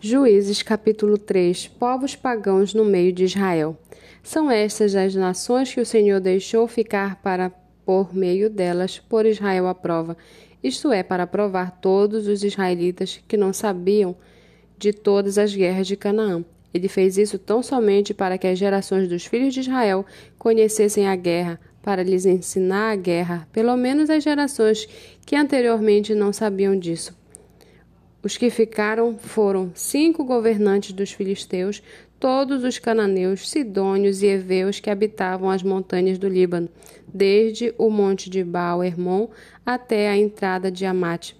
Juízes capítulo 3 Povos pagãos no meio de Israel. São estas as nações que o Senhor deixou ficar para, por meio delas, por Israel à prova, isto é, para provar todos os israelitas que não sabiam de todas as guerras de Canaã. Ele fez isso tão somente para que as gerações dos filhos de Israel conhecessem a guerra, para lhes ensinar a guerra, pelo menos as gerações que anteriormente não sabiam disso. Os que ficaram foram cinco governantes dos filisteus, todos os cananeus, sidônios e heveus que habitavam as montanhas do Líbano, desde o monte de Baal-Hermon até a entrada de Amate.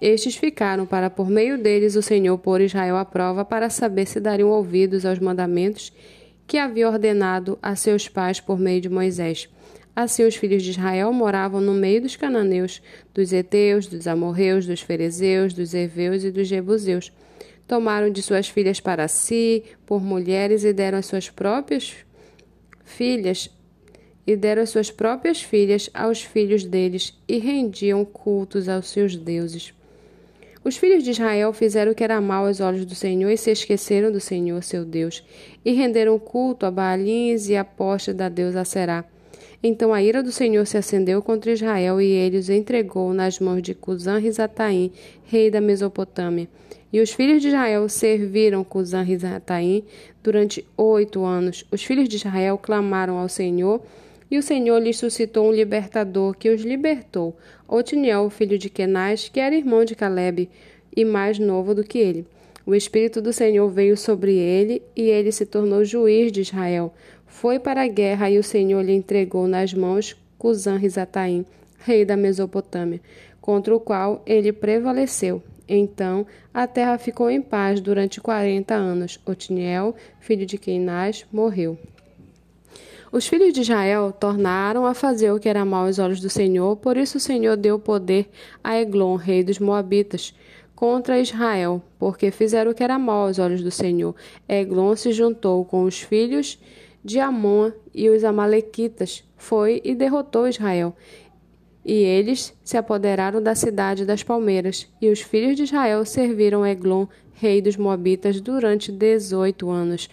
Estes ficaram para por meio deles o Senhor pôr Israel à prova para saber se dariam ouvidos aos mandamentos que havia ordenado a seus pais por meio de Moisés. Assim, os filhos de Israel moravam no meio dos cananeus, dos heteus, dos amorreus, dos ferezeus, dos heveus e dos jebuseus. Tomaram de suas filhas para si, por mulheres, e deram as suas próprias filhas e deram as suas próprias filhas aos filhos deles e rendiam cultos aos seus deuses. Os filhos de Israel fizeram o que era mal aos olhos do Senhor e se esqueceram do Senhor, seu Deus, e renderam culto a Baalins e a posta da deusa Será. Então a ira do Senhor se acendeu contra Israel e ele os entregou nas mãos de Cusã-Risataim, rei da Mesopotâmia. E os filhos de Israel serviram Cusã-Risataim durante oito anos. Os filhos de Israel clamaram ao Senhor e o Senhor lhes suscitou um libertador que os libertou, Otiniel, filho de Kenaz, que era irmão de Caleb e mais novo do que ele. O Espírito do Senhor veio sobre ele e ele se tornou juiz de Israel. Foi para a guerra e o Senhor lhe entregou nas mãos Cusã-Risataim, rei da Mesopotâmia, contra o qual ele prevaleceu. Então a terra ficou em paz durante quarenta anos. Otiniel, filho de Queinás, morreu. Os filhos de Israel tornaram a fazer o que era mal aos olhos do Senhor, por isso o Senhor deu poder a Eglon, rei dos Moabitas, contra Israel, porque fizeram o que era mal aos olhos do Senhor. Eglon se juntou com os filhos de Amon e os Amalequitas, foi e derrotou Israel. E eles se apoderaram da cidade das palmeiras, e os filhos de Israel serviram Eglon, rei dos Moabitas, durante dezoito anos.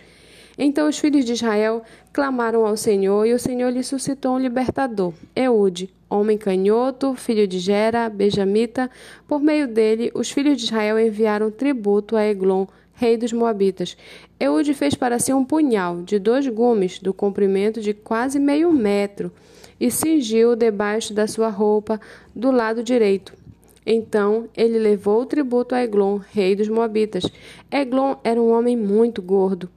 Então os filhos de Israel clamaram ao Senhor, e o Senhor lhe suscitou um libertador, Eude, homem canhoto, filho de Gera, benjamita. Por meio dele, os filhos de Israel enviaram tributo a Eglon, rei dos Moabitas. Eude fez para si um punhal de dois gumes, do comprimento de quase meio metro, e cingiu debaixo da sua roupa do lado direito. Então ele levou o tributo a Eglon, rei dos Moabitas. Eglon era um homem muito gordo.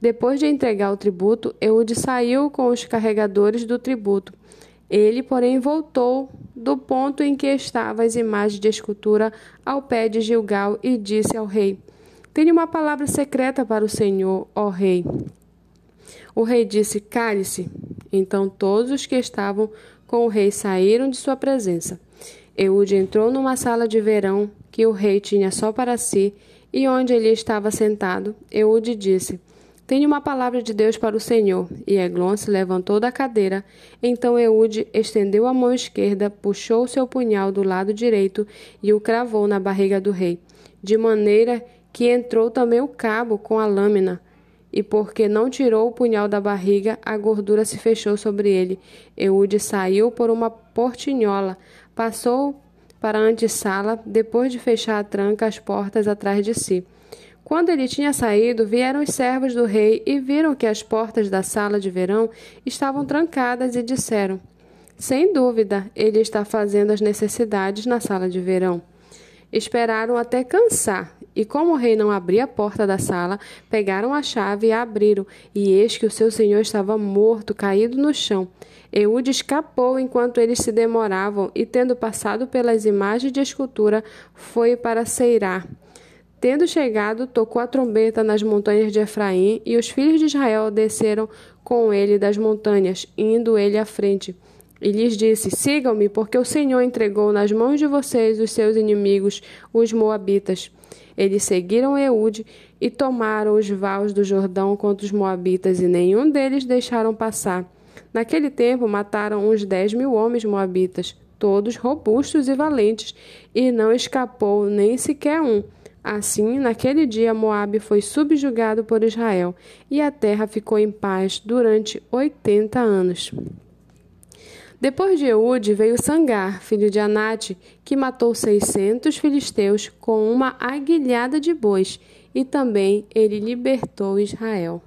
Depois de entregar o tributo, Eude saiu com os carregadores do tributo. Ele, porém, voltou do ponto em que estavam as imagens de escultura ao pé de Gilgal e disse ao rei: tenho uma palavra secreta para o Senhor, ó rei. O rei disse: Cale-se. Então todos os que estavam com o rei saíram de sua presença. Eude entrou numa sala de verão que o rei tinha só para si, e onde ele estava sentado, Eude disse: Tenho uma palavra de Deus para o Senhor. E Eglon se levantou da cadeira. Então Eude estendeu a mão esquerda, puxou seu punhal do lado direito e o cravou na barriga do rei, de maneira que entrou também o cabo com a lâmina, e porque não tirou o punhal da barriga, a gordura se fechou sobre ele. Eude saiu por uma portinhola, passou para a antessala, depois de fechar a tranca as portas atrás de si. Quando ele tinha saído, vieram os servos do rei e viram que as portas da sala de verão estavam trancadas e disseram: Sem dúvida, ele está fazendo as necessidades na sala de verão. Esperaram até cansar e como o rei não abria a porta da sala, pegaram a chave e a abriram, e eis que o seu senhor estava morto, caído no chão. Eude escapou enquanto eles se demoravam, e tendo passado pelas imagens de escultura, foi para Seirá. Tendo chegado, tocou a trombeta nas montanhas de Efraim, e os filhos de Israel desceram com ele das montanhas, indo ele à frente. E lhes disse: Sigam-me, porque o Senhor entregou nas mãos de vocês os seus inimigos, os Moabitas. Eles seguiram Eude e tomaram os vales do Jordão contra os Moabitas, e nenhum deles deixaram passar. Naquele tempo mataram uns dez mil homens moabitas, todos robustos e valentes, e não escapou nem sequer um. Assim, naquele dia, Moabe foi subjugado por Israel e a terra ficou em paz durante 80 anos. Depois de Eude veio Sangar, filho de Anate, que matou seiscentos filisteus com uma aguilhada de bois, e também ele libertou Israel.